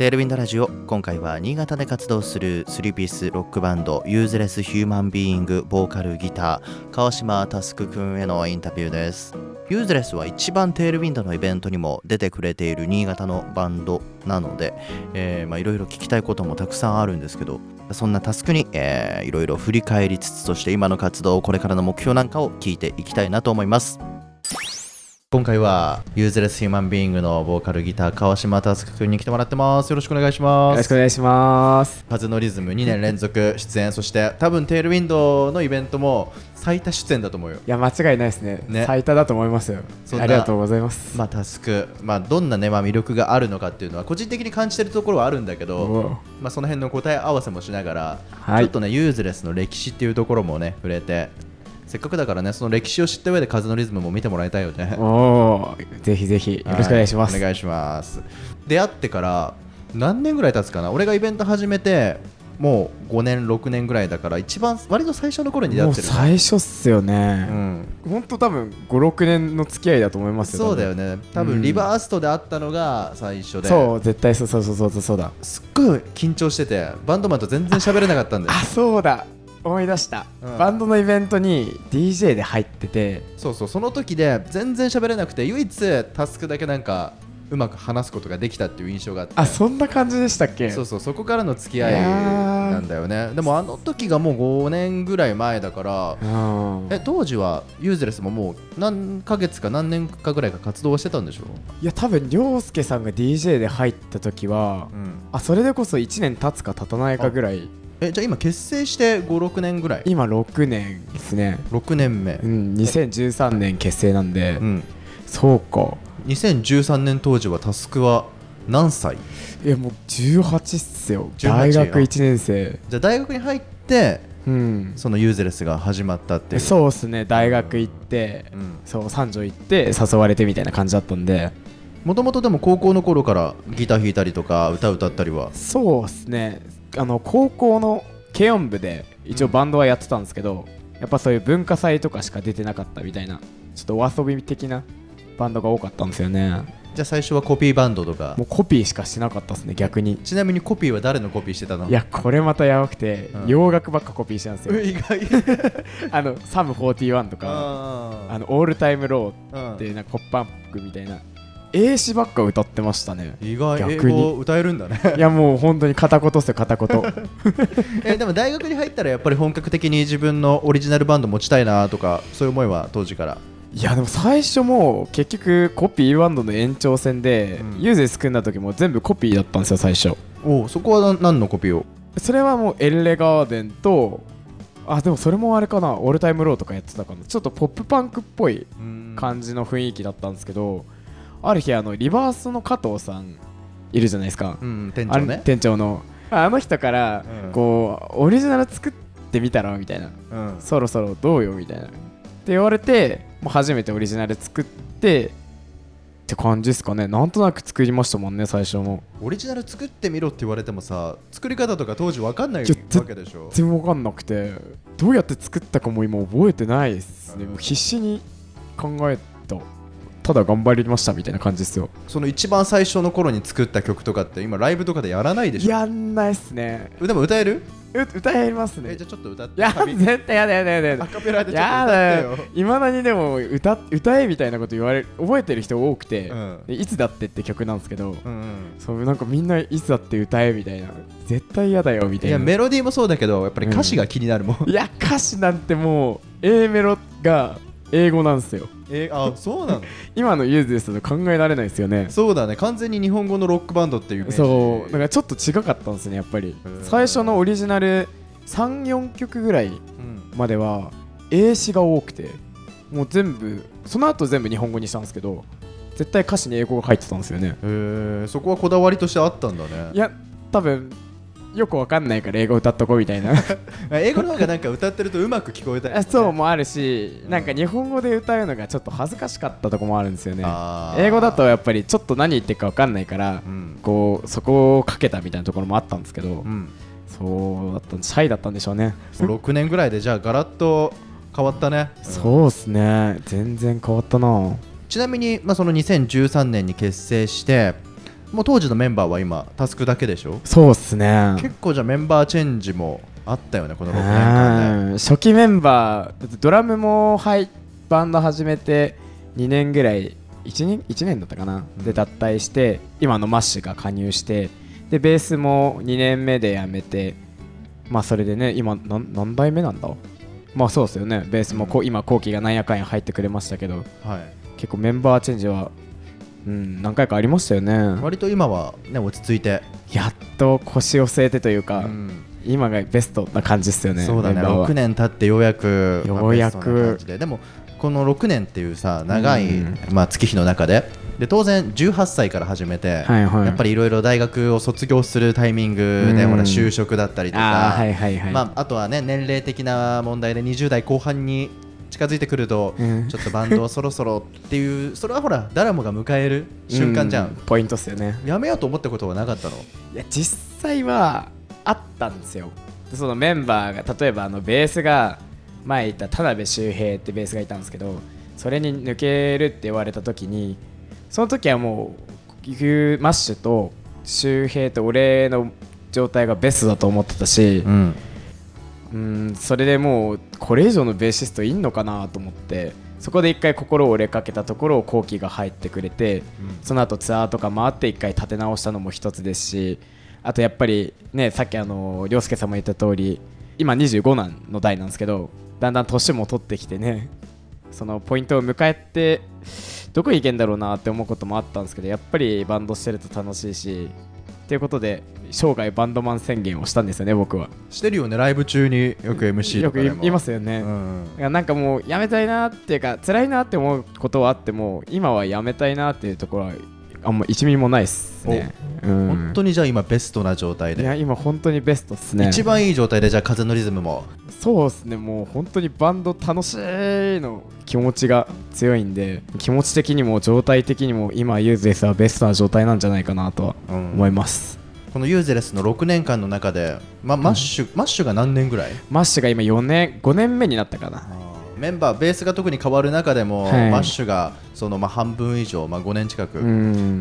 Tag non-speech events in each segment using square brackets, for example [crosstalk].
Tailwind Radio。今回は新潟で活動する3ピースロックバンド useless human being ボーカルギター川島佑くんへのインタビューです。 useless は一番 Tailwind のイベントにも出てくれている新潟のバンドなのでいろいろ聞きたいこともたくさんあるんですけどそんなタスクにいろいろ振り返りつつそして今の活動これからの目標なんかを聞いていきたいなと思います。今回は useless human being のボーカルギター川島佑くんに来てもらってます。よろしくお願いします。よろしくお願いします。風のリズム2年連続出演そして多分 Tailwind のイベントも最多出演だと思うよ。いや間違いないですね、ね、最多だと思いますよ。ありがとうございます。まあタスクまあどんなねまあ魅力があるのかっていうのは個人的に感じてるところはあるんだけどまあその辺の答え合わせもしながら、はい、ちょっとね useless の歴史っていうところもね触れてせっかくだからねその歴史を知った上で風のリズムも見てもらいたいよね。おおぜひぜひよろしくお願いします、はい、お願いします。出会ってから何年ぐらい経つかな？俺がイベント始めてもう5年6年ぐらいだから一番割と最初の頃に出会ってる、ね、最初っすよね。本当、うん、多分56年の付き合いだと思いますよそうだよね。多分。リバーストであったのが最初で、うん、そう絶対そうそうそうそうそうだ。すっごい緊張しててバンドマンと全然喋れなかったんだよ。あそうだ思い出した、うん、バンドのイベントに DJ で入ってて。そうそう。その時で全然喋れなくて唯一タスクだけなんかうまく話すことができたっていう印象があって。あそんな感じでしたっけ？そうそう。そこからの付き合いなんだよね。でもあの時がもう5年ぐらい前だからえ当時はユーズレスももう何ヶ月か何年かぐらいか活動してたんでしょ？いや多分涼介さんが DJ で入った時は、うん、あそれでこそ1年経つか経たないかぐらいえじゃあ今結成して56年ぐらい？今6年ですね。6年目。うん2013年結成なんで、うん、そうか。2013年当時はタスクは何歳？いやもう18っすよ。大学1年生。じゃあ大学に入ってうん、そのユーゼレスが始まったってそうっすね。大学行って、うん、そう三条行って誘われてみたいな感じだったんで。もともとでも高校の頃からギター弾いたりとか歌歌ったりは？そうっすねあの高校の軽音部で一応バンドはやってたんですけど、うん、やっぱそういう文化祭とかしか出てなかったみたいなちょっとお遊び的なバンドが多かったんですよね。じゃあ最初はコピーバンドとか。もうコピーしかしなかったですね逆に。ちなみにコピーは誰のコピーしてたの？いやこれまたやばくて、うん、洋楽ばっかコピーしてたんですよ。意外。[laughs] あの Sum 41とかあの All Time Low っていうなんかポップパンクみたいな英詞ばっか歌ってましたね。意外逆に。歌えるんだね。いやもう本当に片言っすよ片言。[laughs] えでも大学に入ったらやっぱり本格的に自分のオリジナルバンド持ちたいなとかそういう思いは当時から。いやでも最初も結局コピーバンドの延長戦で、うん、ユーゼス組んだ時も全部コピーだったんですよ最初。おそこは何のコピーを？それはもうエルレガーデンとあでもそれもあれかなオールタイムローとかやってたかな。ちょっとポップパンクっぽい感じの雰囲気だったんですけどある日あのリバースの加藤さんいるじゃないですか、うん、店長ね。店長の。あの人から、こうオリジナル作ってみたらみたいな、うん、そろそろどうよみたいな。って言われてもう初めてオリジナル作ってって感じですかね。なんとなく作りましたもんね最初も。オリジナル作ってみろって言われてもさ作り方とか当時分かんないわけでしょ。全然分かんなくて。どうやって作ったかも今覚えてないですね、うん、必死に考えたただ頑張りましたみたいな感じですよ。その一番最初の頃に作った曲とかって今ライブとかでやらないでしょ？やんないっすね。でも歌える？歌えますね。じゃあちょっと歌って。いや絶対やだやだやだアカペラでちょっと歌ってよ。いまだにでも歌歌えみたいなこと言われ覚えてる人多くて、うん、いつだってって曲なんですけど、うんうん、そうなんかみんないつだって歌えみたいな。絶対嫌だよみたいな。いやメロディーもそうだけどやっぱり歌詞が気になるもん、うん、いや歌詞なんてもう A メロが英語なんですよ。えー、あそうなの？[laughs] 今のユーズですと考えられないですよね。そうだね。完全に日本語のロックバンドっていうそう。だからちょっと違かったんですねやっぱり。最初のオリジナル34曲ぐらいまでは英詞が多くてもう全部その後全部日本語にしたんですけど絶対歌詞に英語が入ってたんですよね。へえそこはこだわりとしてあったんだね。いや多分よくわかんないから英語歌っとこうみたいな。[laughs] 英語の方がなんか歌ってるとうまく聞こえたり、ね、そうもあるしなんか日本語で歌うのがちょっと恥ずかしかったとこもあるんですよね。英語だとやっぱりちょっと何言ってるかわかんないから、うん、こうそこをかけたみたいなところもあったんですけど、うん、そうだったシャイだったんでしょうね。6年ぐらいでじゃあガラッと変わったね、うん、そうっすね。全然変わったな。ちなみに、まあ、その2013年に結成してもう当時のメンバーは今タスクだけでしょ？そうっすね。結構じゃあメンバーチェンジもあったよねこの6年間で、初期メンバードラムもはいバンド始めて2年ぐらい1年 ,1 年だったかな、で脱退して今のマッシュが加入してでベースも2年目で辞めてまあそれでね今何何代目なんだ？まあそうですよね。ベースもこ、うん、今後期がなんやかんや入ってくれましたけど、はい、結構メンバーチェンジはうん、何回かありましたよね。割と今はね落ち着いて。やっと腰を据えてというか、うん、今がベストな感じですよねそうだね。6年経ってようやくようやく。で。でもこの6年っていうさ長い、うん、まあ、月日の中で。で当然18歳から始めて、はいはい、やっぱりいろいろ大学を卒業するタイミングで、ほら就職だったりとか、はいはいはい、まあ、あとはね年齢的な問題で20代後半に近づいてくると、うん、ちょっとバンドをそろそろっていうそれはほら誰もが迎える瞬間じゃん、うん、ポイントっすよね。やめようと思ったことはなかったの？いや実際はあったんですよ。そのメンバーが例えばあのベースが前いた田辺周平ってベースがいたんですけどそれに抜けるって言われた時にその時はもうマッシュと周平と俺の状態がベストだと思ってたし、うん、うんそれでもうこれ以上のベーシストいんのかなと思ってそこで一回心を折れかけたところを後期が入ってくれて、うん、その後ツアーとか回って一回立て直したのも一つですしあとやっぱりねさっきあの涼介さんも言った通り今25なんの代なんですけどだんだん年も取ってきてねそのポイントを迎えてどこに行けんだろうなって思うこともあったんですけどやっぱりバンドしてると楽しいしということで生涯バンドマン宣言をしたんですよね僕は。してるよねライブ中によく MC とかよく言いますよね、うん、なんかもうやめたいなっていうか辛いなって思うことはあっても今はやめたいなっていうところはあんま1ミリもないっすね、うん、本当にじゃあ今ベストな状態で。いや今本当にベストっすね。一番いい状態でじゃあ風のリズムも。そうっすね。もう本当にバンド楽しいの気持ちが強いんで気持ち的にも状態的にも今ユーズレスはベストな状態なんじゃないかなとは思います、うん、この useless の6年間の中で、ま、マッシュ、うん、マッシュが何年ぐらい？マッシュが今4年5年目になったかなメンバーベースが特に変わる中でも、はい、マッシュがそのまあ半分以上、まあ、5年近く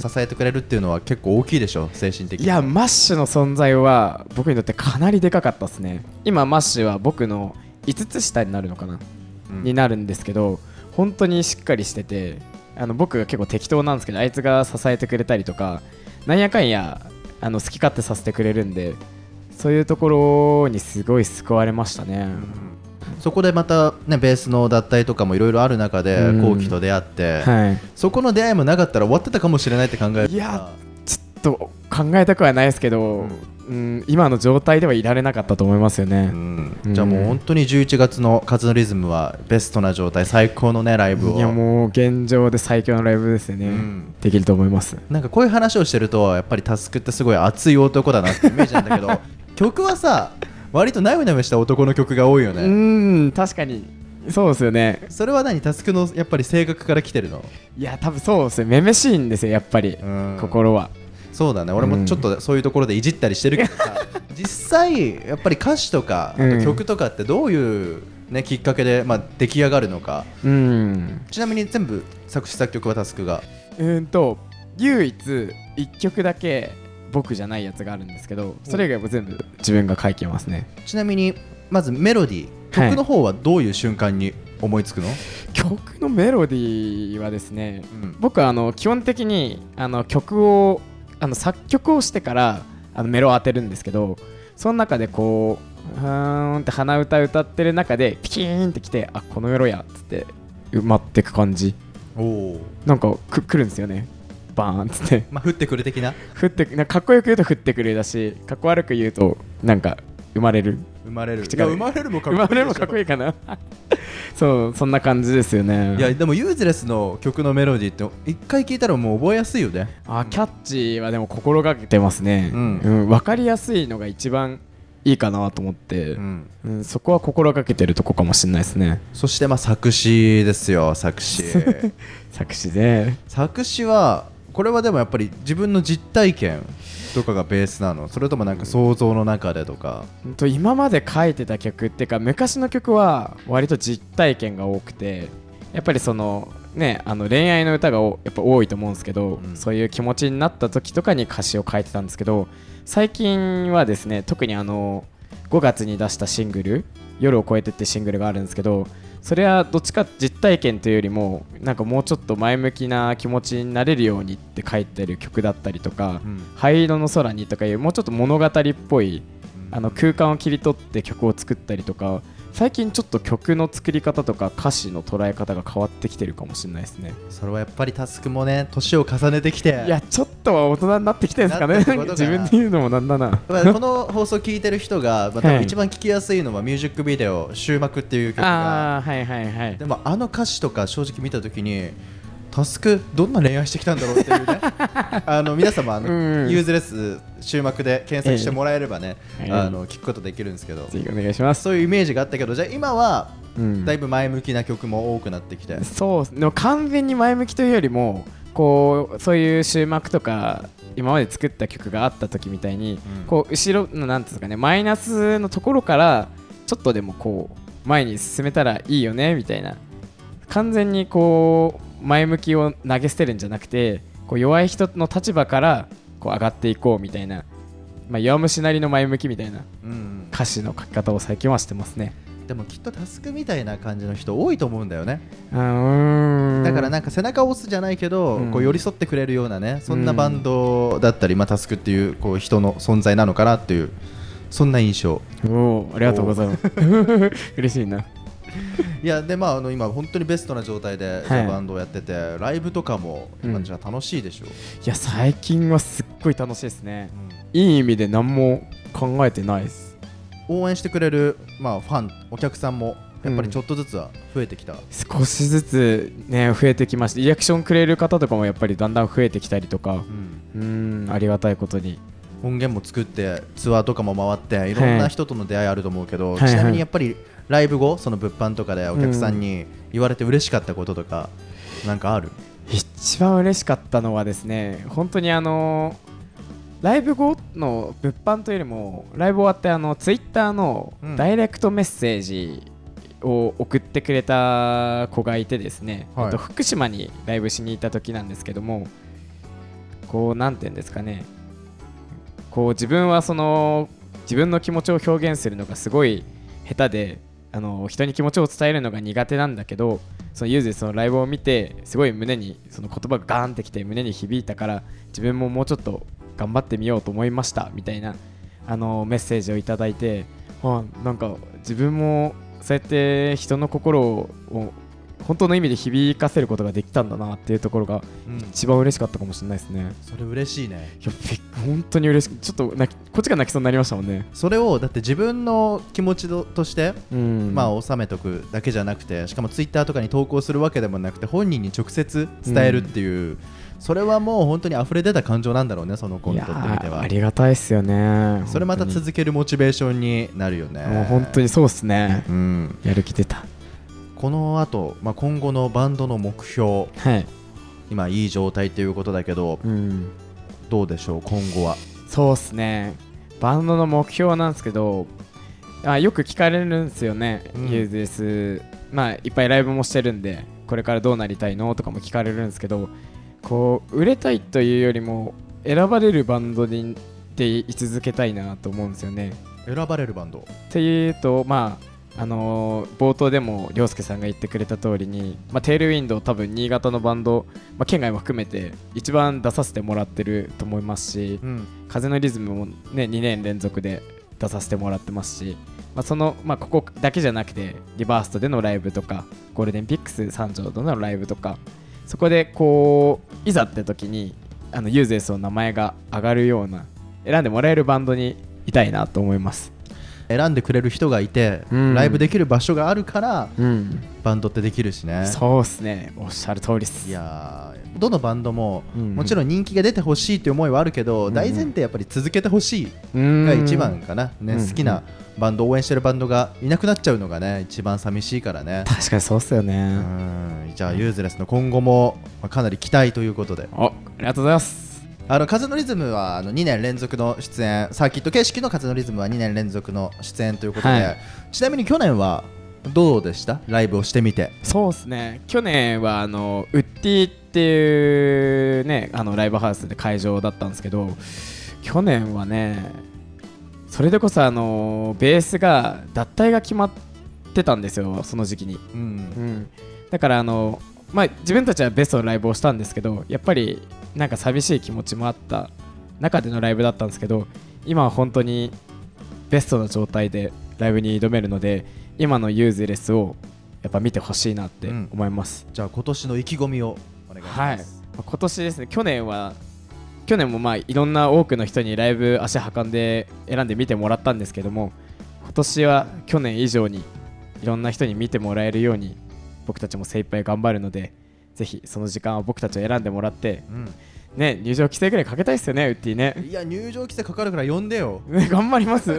支えてくれるっていうのは結構大きいでしょ精神的に。いやマッシュの存在は僕にとってかなりでかかったですね。今マッシュは僕の5つ下になるのかな、うん、になるんですけど本当にしっかりしててあの僕が結構適当なんですけどあいつが支えてくれたりとかなんやかんやあの好き勝手させてくれるんでそういうところにすごい救われましたね、うんそこでまた、ね、ベースの脱退とかもいろいろある中で後期と出会って、はい、そこの出会いもなかったら終わってたかもしれないって考える。いやちょっと考えたくはないですけど、うん。うん、今の状態ではいられなかったと思いますよね、うん、じゃあもう本当に11月の「風のリズム」はベストな状態最高のねライブを。いやもう現状で最強のライブですよね、うん、できると思います。なんかこういう話をしてるとやっぱりタスクってすごい熱い男だなってイメージなんだけど [laughs] 曲はさ割とナメナメした男の曲が多いよね。うん確かに。そうですよね。それは何？タスクのやっぱり性格から来てるの？いや多分そうですねめめしいんですよやっぱり。心は。そうだね。俺もちょっとそういうところでいじったりしてるけどさ [laughs] 実際やっぱり歌詞とか曲とかってどういうね、きっかけで、まあ、出来上がるのか、うん、ちなみに全部作詞作曲はタスクが？うんと唯一1曲だけ僕じゃないやつがあるんですけどそれ以外も全部自分が書いてますね。ちなみにまずメロディー曲の方はどういう瞬間に思いつくの、はい、曲のメロディーはですね、うん、僕はあの基本的にあの曲をあの作曲をしてからあのメロを当てるんですけどその中でこうふーんって鼻歌歌ってる中でピキーンってきてあこのメロやっつって埋まってく感じ。おなんかくくるんですよねバーンっつって。まあ降ってくる的な？降ってなかっこよく言うと降ってくるだしかっこ悪く言うとなんか生まれる。生まれる。生まれるもかっこいい生まれるもかっこいいかな。[laughs] そうそんな感じですよね。いやでもユーズレスの曲のメロディーって一回聞いたらもう覚えやすいよね。あキャッチはでも心がけてますね、うん、うん、分かりやすいのが一番いいかなと思って、うん、うん、そこは心がけてるとこかもしれないですね。そしてまあ作詞ですよ作詞。[laughs] 作詞で。作詞はこれはでもやっぱり自分の実体験とかがベースなの？それともなんか想像の中でとか、うん、と今まで書いてた曲っていうか昔の曲は割と実体験が多くてやっぱりそのねあの恋愛の歌がやっぱ多いと思うんですけど、うん。そういう気持ちになった時とかに歌詞を書いてたんですけど最近はですね特にあの5月に出したシングル「夜を越えて」ってシングルがあるんですけどそれはどっちか実体験というよりもなんかもうちょっと前向きな気持ちになれるようにって書いてる曲だったりとかうん「灰色の空に」とかいうもうちょっと物語っぽいあの空間を切り取って曲を作ったりとか最近ちょっと曲の作り方とか歌詞の捉え方が変わってきてるかもしれないですね。それはやっぱりタスクもね年を重ねてきて。いやちょっとは大人になってきてるんですかね。自分で言うのもなんだな。まあこの放送聞いてる人が、まあ、一番聞きやすいのはミュージックビデオ「終幕」っていう曲が。はいはいはい。でもあの歌詞とか正直見た時にタスクどんな恋愛してきたんだろうっていうね。[laughs] あの皆様あの、うんユーズレス終幕で検索してもらえればね、ええ。あの聞くことできるんですけど、ぜひお願いします、そういうイメージがあったけどじゃあ今はうん。だいぶ前向きな曲も多くなってきて、そうでも完全に前向きというよりもこうそういう終幕とか今まで作った曲があった時みたいに、うん。こう後ろのなんていうんですかねマイナスのところからちょっとでもこう前に進めたらいいよねみたいな。完全にこう前向きを投げ捨てるんじゃなくてこう弱い人の立場からこう上がっていこうみたいな、まあ、弱虫なりの前向きみたいなうん。歌詞の書き方を最近はしてますね。でもきっとタスクみたいな感じの人多いと思うんだよね。だからなんか背中を押すじゃないけど、うん。こう寄り添ってくれるようなねそんなバンドだったり、まあ、タスクっていうこう人の存在なのかなっていうそんな印象。おおありがとうございます。[laughs] 嬉しいないやでまああの今本当にベストな状態で、バンドをやっててライブとかも今うん。じゃあ楽しいでしょう、や最近はすっごい楽しいですね。いい意味で何も考えてないです。応援してくれる、まあ、ファンお客さんもやっぱりちょっとずつは増えてきた、少しずつね増えてきましたリアクションくれる方とかもやっぱりだんだん増えてきたりとか。うんありがたいことに。音源も作ってツアーとかも回っていろんな人との出会いあると思うけど、はいはい。ちなみにやっぱりライブ後その物販とかでお客さんに言われて嬉しかったこととか、なんかある？一番嬉しかったのはですね本当にあのライブ後の物販というよりもライブ終わってあのツイッターのうん。ダイレクトメッセージを送ってくれた子がいてですね、はい。と福島にライブしに行った時なんですけどもこうなんて言うんですかねこう自分はその自分の気持ちを表現するのがすごい下手であの人に気持ちを伝えるのが苦手なんだけどそのユーズでそのライブを見てすごい胸にその言葉がガーンってきて胸に響いたから自分ももうちょっと頑張ってみようと思いましたみたいなあのメッセージを頂いてあなんか自分もそうやって人の心を本当の意味で響かせることができたんだなっていうところがうん一番嬉しかったかもしれないですね。それ嬉しいねいや本当に嬉しくちょっと泣きこっちが泣きそうになりましたもんね。それをだって自分の気持ちとして、うんまあ収めとくだけじゃなくてしかもツイッターとかに投稿するわけでもなくて本人に直接伝えるっていう、それはもう本当に溢れ出た感情なんだろうねその子にいやとってみてはーありがたいですよね。それまた続けるモチベーションになるよねもう本当にそうですね。うんやる気出た。この後、まあ今後のバンドの目標はい。今いい状態ということだけどうん。どうでしょう今後は？そうっすね。バンドの目標なんですけど、あよく聞かれるんですよね。うんユーズです。まあいっぱいライブもしてるんで、これからどうなりたいのとかも聞かれるんですけど、こう売れたいというよりも選ばれるバンドにで居続けたいなと思うんですよね。選ばれるバンド？っていうとまああのー冒頭でも涼介さんが言ってくれた通りに、まあ、テールウィンドウ多分新潟のバンド、まあ、県外も含めて一番出させてもらってると思いますしうん風のリズムも、ね、2年連続で出させてもらってますし、まあ、その、まあ、ここだけじゃなくてリバーストでのライブとかゴールデンピックス三条でのライブとかそこでこういざって時にあのユーゼスの名前が上がるような選んでもらえるバンドにいたいなと思います。選んでくれる人がいて、うん。ライブできる場所があるからうん。バンドってできるしね。そうですね、おっしゃる通りです。いやーどのバンドも、うん。もちろん人気が出てほしいっていう思いはあるけど、うん。大前提やっぱり続けてほしいうん。が一番かな、ねうん。好きなバンド応援してるバンドがいなくなっちゃうのがね一番寂しいからね。確かにそうっすようね。ん。じゃあユーズレスの今後もまあかなり期待ということで。おありがとうございます。あの風のリズムはあの2年連続の出演。サーキット形式の風のリズムは2年連続の出演ということで、はい。ちなみに去年はどうでした？ライブをしてみて。そうですね。去年はあのウッディっていうねあのライブハウスで会場だったんですけど去年はねそれでこそあのベースが脱退が決まってたんですよその時期に、うん。うん、だからあのまあ自分たちはベストのライブをしたんですけどやっぱりなんか寂しい気持ちもあった中でのライブだったんですけど今は本当にベストな状態でライブに挑めるので今のユーズレスをやっぱ見てほしいなって思います、じゃあ今年の意気込みをお願いしはい。ます、まあ今年ですね去年は去年もまあいろんな多くの人にライブ足運んで選んで見てもらったんですけども今年は去年以上にいろんな人に見てもらえるように僕たちも精一杯頑張るのでぜひその時間を僕たちを選んでもらってね入場規制ぐらいかけたいですよねウッディね。いや入場規制かかるから呼んでよ。ね頑張ります。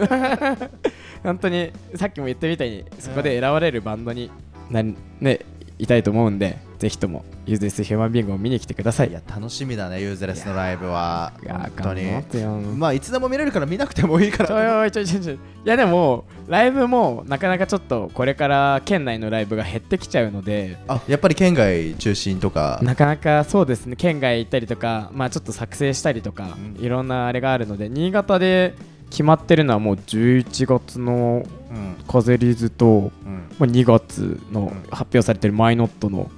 [laughs] 本当にさっきも言ったみたいにそこで選ばれるバンドになねいたいと思うんでぜひとも useless human being を見に来てください。いや楽しみだね useless のライブは。いや本当に。まあいつでも見れるから見なくてもいいからおいちょいちょいちょい。いやでもライブもなかなかちょっとこれから県内のライブが減ってきちゃうので。あやっぱり県外中心とか。なかなかそうですね県外行ったりとかまあちょっと作成したりとか、うん。いろんなあれがあるので新潟で決まってるのはもう11月のうん。風リズと、うん。まあ、2月のうん。発表されてるマイノットの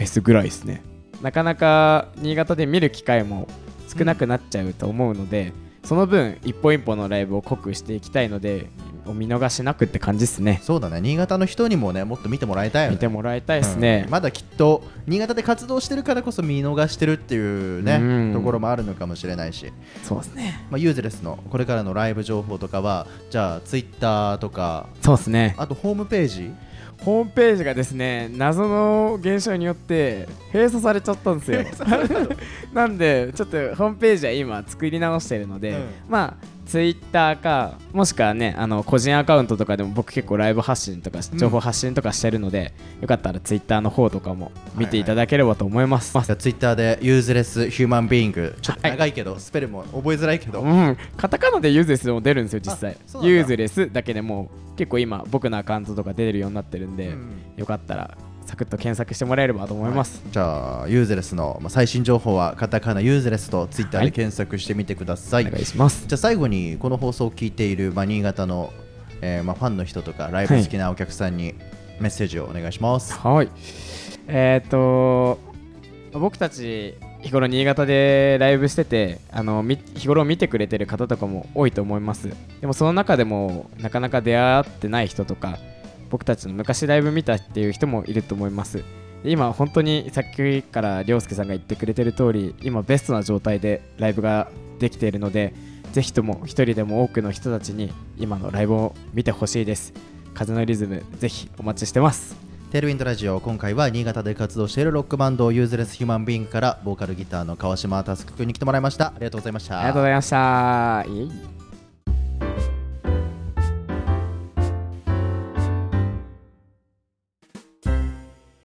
フェスぐらいですね。なかなか新潟で見る機会も少なくなっちゃうと思うので、その分一本一本のライブを濃くしていきたいのでお見逃しなくって感じですね。そうだね。新潟の人にもねもっと見てもらいたいよね。見てもらいたいですね、うん。まだきっと新潟で活動してるからこそ見逃してるっていうね、うん。ところもあるのかもしれないし、そうですね。まあ、ユーズレスのこれからのライブ情報とかはじゃあツイッターとかそうですね。あとホームページホームページがですね謎の現象によって閉鎖されちゃったんですよ。[laughs] なんでちょっとホームページは今作り直してるので、うん。まあツイッターかもしくはねあの個人アカウントとかでも僕結構ライブ発信とかうん情報発信とかしてるので、よかったらツイッターの方とかも見ていただければと思います、じゃあツイッターで useless human being。ちょっと長いけど、スペルも覚えづらいけど、うん、カタカナでユーズレスでも出るんですよ実際ユーズレスだけでも結構今僕のアカウントとか出てるようになってるんで、うん。よかったらサクッと検索してもらえればと思います、じゃあユーズレスのまあ最新情報はカタカナユーズレスとツイッターはいで検索してみてください、お願いします。じゃあ最後にこの放送を聞いている、まあ、新潟の、えーまあ、ファンの人とかライブ好きなお客さんにメッセージをお願いします、はい。えっ、と僕たち日頃新潟でライブしててあのみ日頃見てくれてる方とかも多いと思います。でもその中でもなかなか出会ってない人とか僕たちの昔ライブ見たっていう人もいると思います。で今本当にさっきから涼介さんが言ってくれてる通り今ベストな状態でライブができているのでぜひとも一人でも多くの人たちに今のライブを見てほしいです。風のリズムぜひお待ちしてます。 Tailwind Radio 今回は新潟で活動しているロックバンド useless human being からボーカルギターの川島佑君に来てもらいました。ありがとうございました。ありがとうございました。